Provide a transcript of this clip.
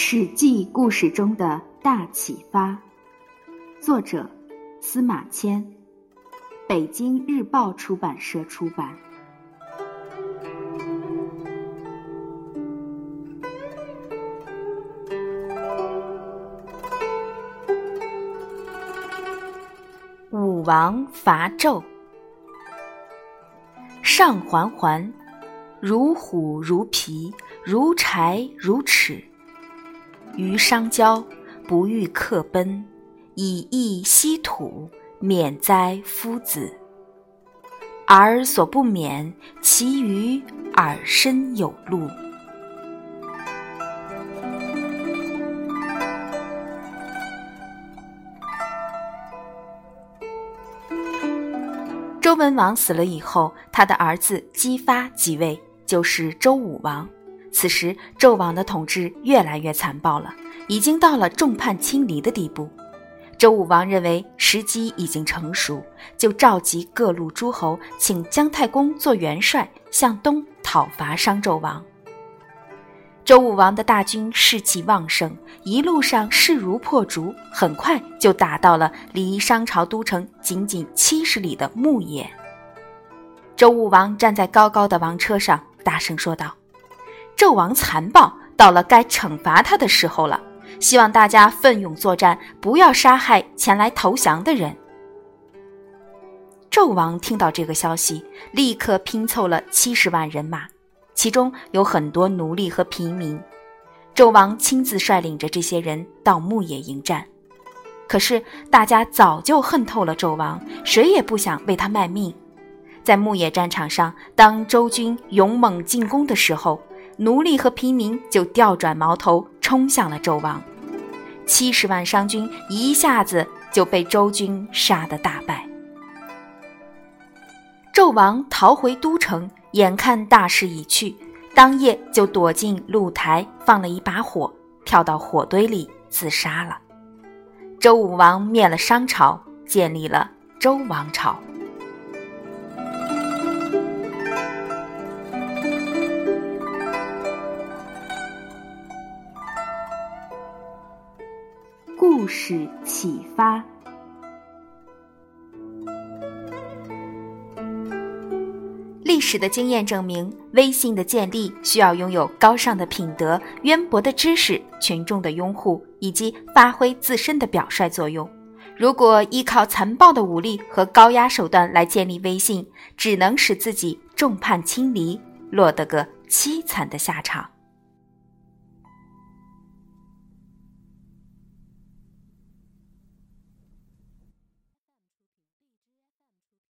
史记故事中的大启发，作者司马迁，北京日报出版社出版。武王伐纣，上环环，如虎如皮，如柴如齿。于商郊，不欲客奔，以逸息土，免灾夫子。而所不免，其余耳身有路。周文王死了以后，他的儿子姬发即位，就是周武王。此时，纣王的统治越来越残暴了，已经到了众叛亲离的地步。周武王认为时机已经成熟，就召集各路诸侯，请姜太公做元帅，向东讨伐商纣王。周武王的大军士气旺盛，一路上势如破竹，很快就打到了离商朝都城仅仅七十里的牧野。周武王站在高高的王车上，大声说道。纣王残暴，到了该惩罚他的时候了。希望大家奋勇作战，不要杀害前来投降的人。纣王听到这个消息，立刻拼凑了七十万人马，其中有很多奴隶和平民。纣王亲自率领着这些人到牧野迎战。可是大家早就恨透了纣王，谁也不想为他卖命。在牧野战场上，当周军勇猛进攻的时候，奴隶和平民就调转矛头冲向了纣王，七十万商军一下子就被周军杀得大败。纣王逃回都城，眼看大势已去，当夜就躲进露台，放了一把火，跳到火堆里自杀了。周武王灭了商朝，建立了周王朝。故事启发：历史的经验证明，威信的建立需要拥有高尚的品德、渊博的知识、群众的拥护以及发挥自身的表率作用。如果依靠残暴的武力和高压手段来建立威信，只能使自己众叛亲离，落得个凄惨的下场。